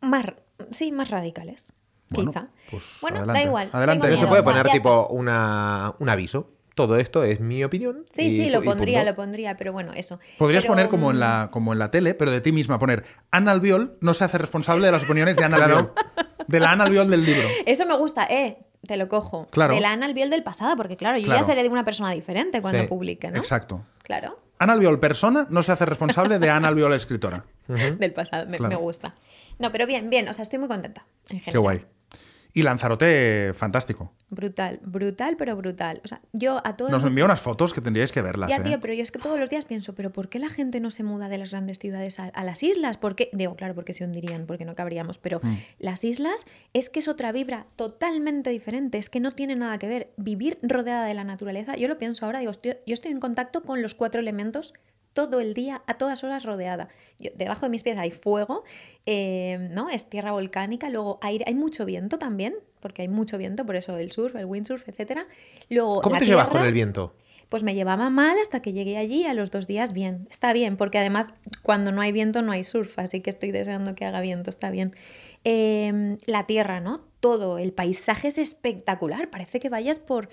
más, sí, más radicales, Bueno, quizá. pues bueno, adelante. da igual. Adelante. Pero se puede poner tipo una, un aviso. Todo esto es mi opinión. Sí, y sí, lo pondría, punto. lo pondría, pero bueno, eso. Podrías Pero, poner como en, mm, la, como en la tele, pero de ti misma, poner Ana Albiol no se hace responsable de las opiniones de Ana. Albiol. De la Ana Albiol del libro. Eso me gusta, eh, te lo cojo. Claro. De la Ana Albiol del pasado, porque claro, yo Claro. ya seré de una persona diferente cuando Sí, publique, ¿no? Exacto. Claro, Ana Albiol persona no se hace responsable de Ana Albiol escritora. del pasado, me, Claro. me gusta. No, pero bien, bien, o sea, estoy muy contenta. En general. Qué guay. Y Lanzarote, fantástico. Brutal, brutal, pero brutal. O sea, yo a todos Nos los- envía unas fotos que tendríais que verlas. Ya, ¿eh? tío, pero yo es que todos los días pienso, ¿pero por qué la gente no se muda de las grandes ciudades a, a las islas? ¿Por qué? Digo, claro, porque se hundirían, porque no cabríamos, pero Mm. las islas es que es otra vibra totalmente diferente, es que no tiene nada que ver. Vivir rodeada de la naturaleza, yo lo pienso ahora, digo, estoy- yo estoy en contacto con los cuatro elementos todo el día, a todas horas rodeada. Yo- debajo de mis pies hay fuego, eh, ¿no? Es tierra volcánica, luego aire, hay mucho viento también, porque hay mucho viento, por eso el surf, el windsurf, etcétera. Luego ¿Cómo la te llevas con el viento? pues me llevaba mal hasta que llegué allí a los dos días bien. Está bien, porque además cuando no hay viento no hay surf, así que estoy deseando que haga viento, está bien. Eh, la tierra, ¿no? Todo, el paisaje es espectacular, parece que vayas por...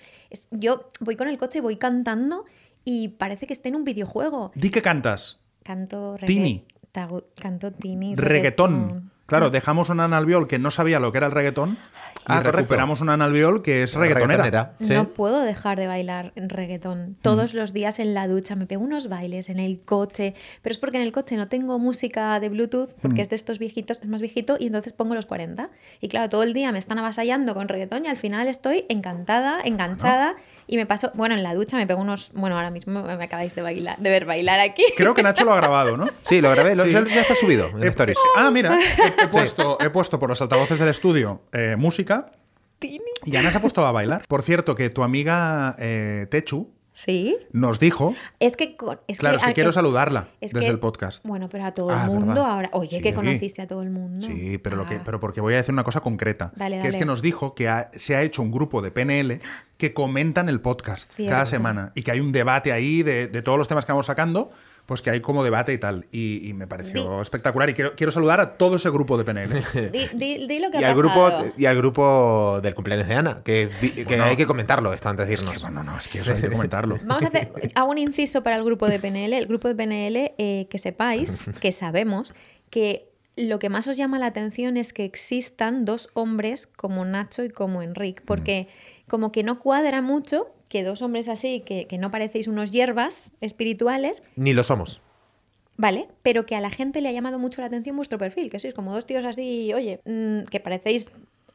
Yo voy con el coche, voy cantando y parece que esté en un videojuego. Di que cantas. Canto regga- Tini. tago- Canto tini. Reggaetón. Claro, dejamos una Analbiol que no sabía lo que era el reggaetón y Ah, recuperamos una Analbiol que es reggaetonera. Reggaetonera, sí. No puedo dejar de bailar en reggaetón. Todos los días en la ducha me pego unos bailes en el coche, pero es porque en el coche no tengo música de Bluetooth, porque es de estos viejitos, es más viejito, y entonces pongo los 40. Y claro, todo el día me están avasallando con reggaetón y al final estoy encantada, enganchada, y me paso, bueno, en la ducha me pego unos, bueno, ahora mismo me acabáis de bailar, de ver bailar aquí. Creo que Nacho lo ha grabado, ¿no? Sí, lo grabé, lo- Sí. ya ya está subido en He- Stories. ah, mira, he, he puesto, he puesto por los altavoces del estudio eh, música Tini. y Ana se ha puesto a bailar. Por cierto, que tu amiga eh, Techu Sí. nos dijo, Es que, es claro, es que quiero es- saludarla es desde que- el podcast. Bueno, pero a todo Ah, el mundo ¿verdad? ahora. Oye, que conociste a todo el mundo. Sí, pero, lo que, Ah. pero porque voy a decir una cosa concreta. Dale, que es que nos dijo que ha- se ha hecho un grupo de PNL que comentan el podcast Cierto. cada semana y que hay un debate ahí de, de todos los temas que vamos sacando, pues que hay como debate y tal. Y, y me pareció espectacular y quiero, quiero saludar a todo ese grupo de PNL. <laughs> Di, di- di lo que Y ha al, grupo, pasado. y al grupo del cumpleaños de Ana, que, que Bueno. hay que comentarlo esto antes de Es irnos. que, bueno, no, es que eso hay que comentarlo. <laughs> Vamos a hacer hago un inciso para el grupo de PNL. El grupo de PNL, eh, que sepáis, <laughs> que sabemos que lo que más os llama la atención es que existan dos hombres como Nacho y como Enric, porque como que no cuadra mucho que dos hombres así, que, que no parecéis unos hierbas espirituales, Ni lo somos. ¿vale? Pero que a la gente le ha llamado mucho la atención vuestro perfil, que sois como dos tíos así, oye, mm, que parecéis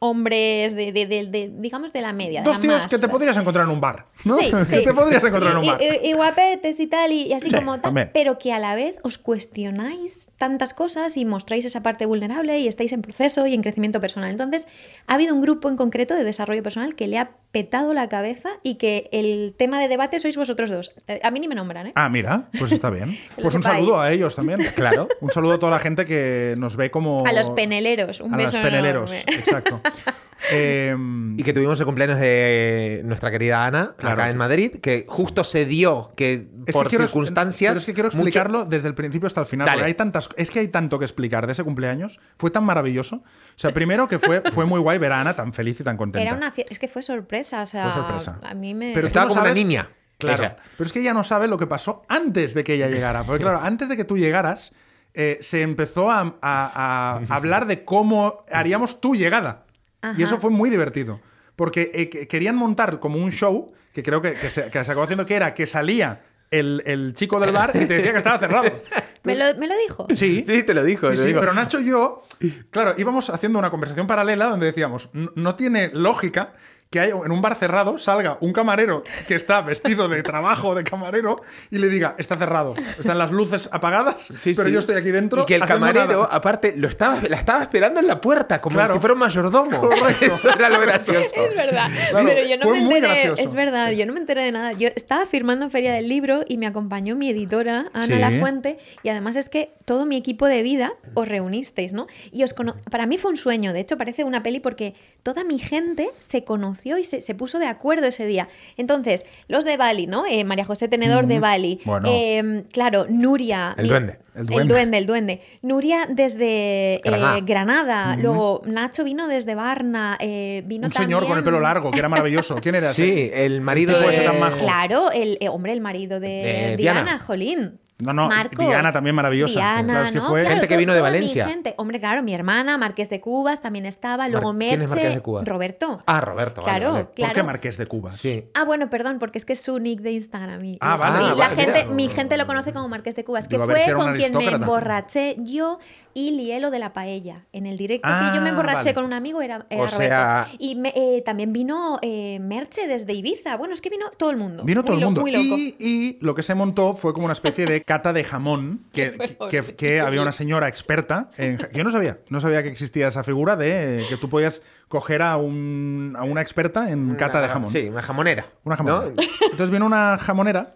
hombres de, de- de- de, digamos, de la media. Dos la tíos que te podrías encontrar en un bar. ¿no? Sí, <laughs> que sí. te podrías encontrar en un bar. Y, y guapetes y tal, y, y así Sí, como tal, también. pero que a la vez os cuestionáis tantas cosas y mostráis esa parte vulnerable y estáis en proceso y en crecimiento personal. Entonces, ha habido un grupo en concreto de desarrollo personal que le ha petado la cabeza y que el tema de debate sois vosotros dos. A mí ni me nombran, ¿eh? Ah, mira, pues está bien. <laughs> Pues un sepáis. saludo a ellos también. <laughs> Claro. Un saludo a toda la gente que nos ve como. A los peneleros, un a beso los peneleros, enorme. exacto. <laughs> Eh, Y que tuvimos el cumpleaños de nuestra querida Ana, Claro. acá en Madrid, que justo se dio que es por que quiero- circunstancias. pero es que quiero mucho- explicarlo desde el principio hasta el final. Dale. porque hay tantas, es que hay tanto que explicar de ese cumpleaños. Fue tan maravilloso. O sea, primero que fue, fue muy guay ver a Ana tan feliz y tan contenta. Era una fie- es que fue sorpresa, o sea, Fue sorpresa. a mí me... Pero Estaba no como una niña. Claro. Ella. Pero es que ella no sabe lo que pasó antes de que ella llegara. Porque, claro, <laughs> antes de que tú llegaras, eh, se empezó a, a- a <laughs> hablar de cómo haríamos tu llegada. Ajá. Y eso fue muy divertido. Porque eh, que- querían montar como un show, que creo que, que se, que se acabó haciendo, que era que salía el, el chico del bar y te decía que estaba cerrado. <laughs> ¿Me, lo, me lo dijo? Sí, Sí, te lo dijo. Sí, te pero Nacho y yo, claro, íbamos haciendo una conversación paralela donde decíamos, "No- no tiene lógica que haya, en un bar cerrado salga un camarero que está vestido de trabajo de camarero y le diga, está cerrado, están las luces apagadas, Sí, pero sí. yo estoy aquí dentro. Y que el camarero, nada". aparte, lo estaba, la estaba esperando en la puerta, como Claro. si fuera un mayordomo. Correcto. Eso era lo gracioso. Es verdad. Claro, pero yo no fue me enteré. Es verdad, yo no me enteré de nada. Yo estaba firmando en Feria del Libro y me acompañó mi editora, Ana Sí. Lafuente. Y además es que todo mi equipo de vida os reunisteis, ¿no? Y os cono- para mí fue un sueño. De hecho, parece una peli porque toda mi gente se conoció y se, se puso de acuerdo ese día. Entonces, los de Bali, ¿no? Eh, María José Tenedor de Bali. Bueno. Eh, claro, Nuria. El mi- duende. El El duende. duende, el duende. Nuria desde eh, Granada. Luego Nacho vino desde Varna. eh, vino Un señor con el pelo largo, que era maravilloso. ¿Quién era? <laughs> Sí, el marido de. ese tan majo. Claro, el eh, hombre, el marido de, De Diana, Diana. Jolín. No, no, Marcos. Diana también maravillosa. Diana, Claro, es que ¿no? fue- Claro, Gente que vino de Valencia. gente. Hombre, claro, mi hermana, Marqués de Cubas, también estaba. Luego Mar- ¿quién es Merche. Marqués de Cubas? Roberto. Ah, Roberto. vale, Claro, vale. ¿Por claro. qué Marqués de Cuba? Sí. Ah, bueno, perdón, porque es que es su nick de Instagram. Y, Ah, y vale. y la vale, gente, mira. mi gente lo conoce como Marqués de Cubas, que Digo, a ver si fue con quien me emborraché yo y lié lo de la paella. En el directo Ah, que yo me emborraché vale. con un amigo era, era O Roberto. sea- Y me- eh, también vino eh, Merche desde Ibiza. Bueno, es que vino todo el mundo. Vino Muy todo el lo- mundo. Muy loco. Y, y lo que se montó fue como una especie de <laughs> cata de jamón, que, que- horrible. que- que había una señora experta. En, yo no sabía, no sabía que existía esa figura de que tú podías coger a, un- a una experta en cata de jamón. Sí, una jamonera. Una ¿no? jamonera. Entonces vino una jamonera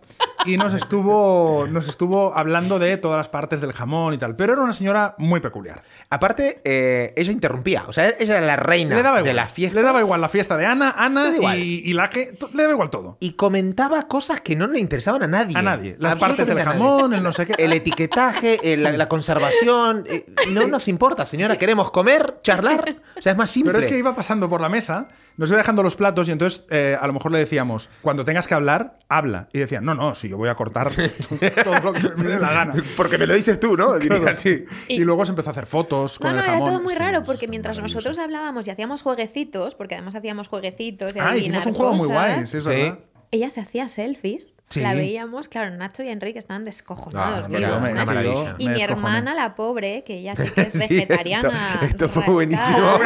y nos estuvo, nos estuvo hablando de todas las partes del jamón y tal. Pero era una señora muy peculiar. Aparte, eh, ella interrumpía. O sea, ella era la reina Le daba igual. de la fiesta. Le daba igual la fiesta de Ana, Ana y, y la que. Le daba igual todo. Y comentaba cosas que no le interesaban a nadie. A nadie. Las partes del jamón, el no sé qué. El etiquetaje, el- la, la conservación. eh, no nos importa, señora. Queremos comer, charlar. O sea, es más simple. Pero es que iba pasando por la mesa, nos iba dejando los platos y entonces eh, a lo mejor le decíamos, cuando tengas que hablar, habla. Y decía, no, no, si yo voy a cortar <laughs> todo lo que me dé la gana. <laughs> Porque me lo dices tú, ¿no? Diría Claro. así. Y, luego se empezó a hacer fotos con No, no, el era jamón. todo muy raro porque mientras nosotros hablábamos y hacíamos jueguecitos, porque además hacíamos jueguecitos y Ah, adivinar hicimos un juego muy guay, sí, es Sí. verdad. ella se hacía selfies. Sí. La veíamos, claro, Nacho y Enrique estaban descojonados. Ah. Y mi hermana, la pobre, que ella sí que es <laughs> Sí, vegetariana. esto- esto fue buenísimo. <laughs>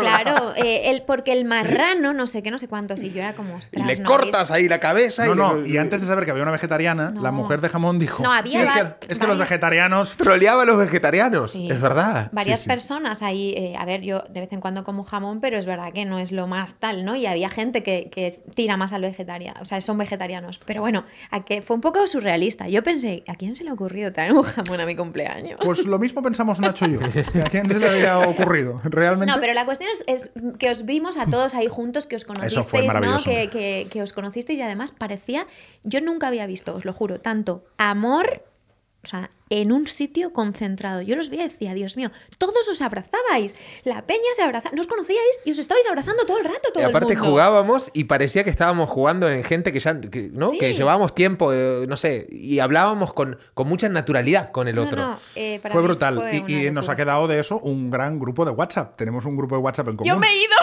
Claro, eh, el, porque el marrano, no sé qué, no sé cuántos, y yo era como, Y le ¿no cortas ahí la cabeza No, y no, le- y antes de saber que había una vegetariana, la mujer de jamón dijo, No, había "Sí, es, que, var- es que los vegetarianos... <laughs> troleaba a los vegetarianos. Sí. Es verdad. Varias Sí, sí. personas ahí, eh, a ver, yo de vez en cuando como jamón, pero es verdad que no es lo más tal, ¿no? Y había gente que, que tira más al vegetariano, o sea, son vegetarianos. Pero bueno, a que fue un poco surrealista. Yo pensé, ¿a quién se le ha ocurrido traer un jamón a mi cumpleaños? Pues lo mismo pensamos Nacho y yo. <laughs> ¿A quién se le había ocurrido? ¿Realmente? No, pero la cuestión es, es que os vimos a todos ahí juntos, que os <laughs> conocisteis, ¿no? que- que os conocisteis y además parecía, yo nunca había visto, os lo juro, tanto amor, o sea, en un sitio concentrado. Yo los veía y decía, Dios mío, todos os abrazabais, la peña se abrazaba, no os conocíais y os estabais abrazando todo el rato, todo Y aparte el mundo. jugábamos y parecía que estábamos jugando en gente que ya, que, ¿no? Sí. Que llevábamos tiempo, eh, no sé, y hablábamos con, con mucha naturalidad con el otro. no, eh, para fue brutal. fue y y nos ha quedado de eso un gran grupo de WhatsApp. Tenemos un grupo de WhatsApp en común. Yo me he ido.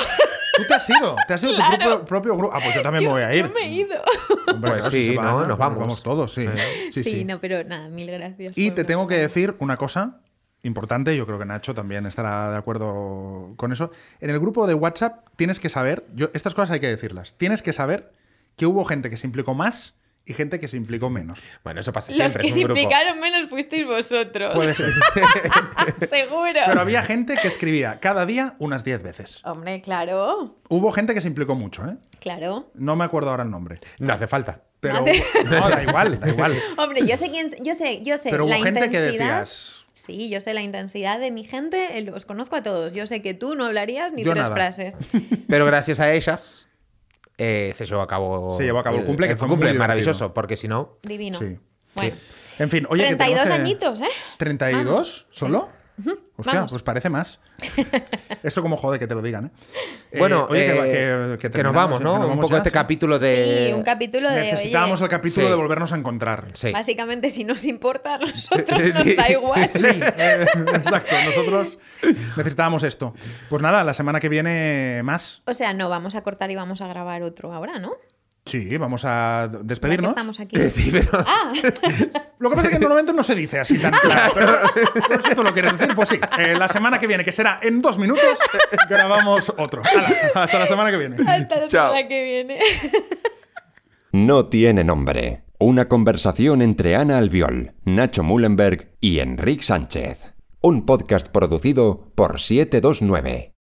Tú te has ido. Te has ido tu propio, propio grupo. Ah, pues yo también me voy a ir. Yo me he ido. Hombre, Pues sí, va, ¿no? Nos vamos. Vamos todos, sí. Sí, Sí, sí. no, pero nada, mil gracias. Y te tengo que decir una cosa importante, yo creo que Nacho también estará de acuerdo con eso. En el grupo de WhatsApp tienes que saber, yo, estas cosas hay que decirlas, tienes que saber que hubo gente que se implicó más y gente que se implicó menos. Bueno, eso pasa Los siempre. que es se implicaron menos fuisteis vosotros. Puede ser. <laughs> Seguro. Pero había gente que escribía cada día unas 10 veces. Hombre, claro. Hubo gente que se implicó mucho, ¿eh? Claro. No me acuerdo ahora el nombre. No hace falta. Pero No hace- hubo- <laughs> no, da igual, da igual. Hombre, yo sé quién, yo sé, yo sé Pero hubo la gente que intensidad. decías, Sí, yo sé la intensidad de mi gente, eh, los conozco a todos. Yo sé que tú no hablarías ni Yo tres nada. frases. Pero gracias a ellas eh, se llevó a cabo. Se llevó a cabo el cumple, que fue cumple muy maravilloso, porque si no. Divino. Sí. Bueno, En fin, oye, que 32 tenemos que- añitos, ¿eh? ¿32 solo? Hostia, Vamos. pues parece más. <laughs> Esto como jode que te lo digan, ¿eh? Eh, Bueno, oye, que, eh, que- que que nos vamos, ¿eh? ¿no? Que nos Un poco ya, este sí. capítulo de. Sí, un capítulo de. Necesitábamos oye, el capítulo sí. de volvernos a encontrar. Sí. Básicamente, si nos importa, a nosotros Sí, nos da igual. Sí, <laughs> exacto. Nosotros necesitábamos esto. Pues nada, la semana que viene más. O sea, no, vamos a cortar y vamos a grabar otro ahora, ¿no? Sí, vamos a Ya que despedirnos. estamos aquí. <laughs> Sí, pero. Ah, <laughs> Lo que pasa es que normalmente no se dice así tan claro. Pero, pero si tú lo quieres decir, pues sí. Eh, la semana que viene, que será en dos minutos, grabamos otro. Hala, hasta la semana que viene. hasta la Chao. semana que viene. No tiene nombre. Una conversación entre Ana Albiol, Nacho Mullenberg y Enrique Sánchez. Un podcast producido por 729.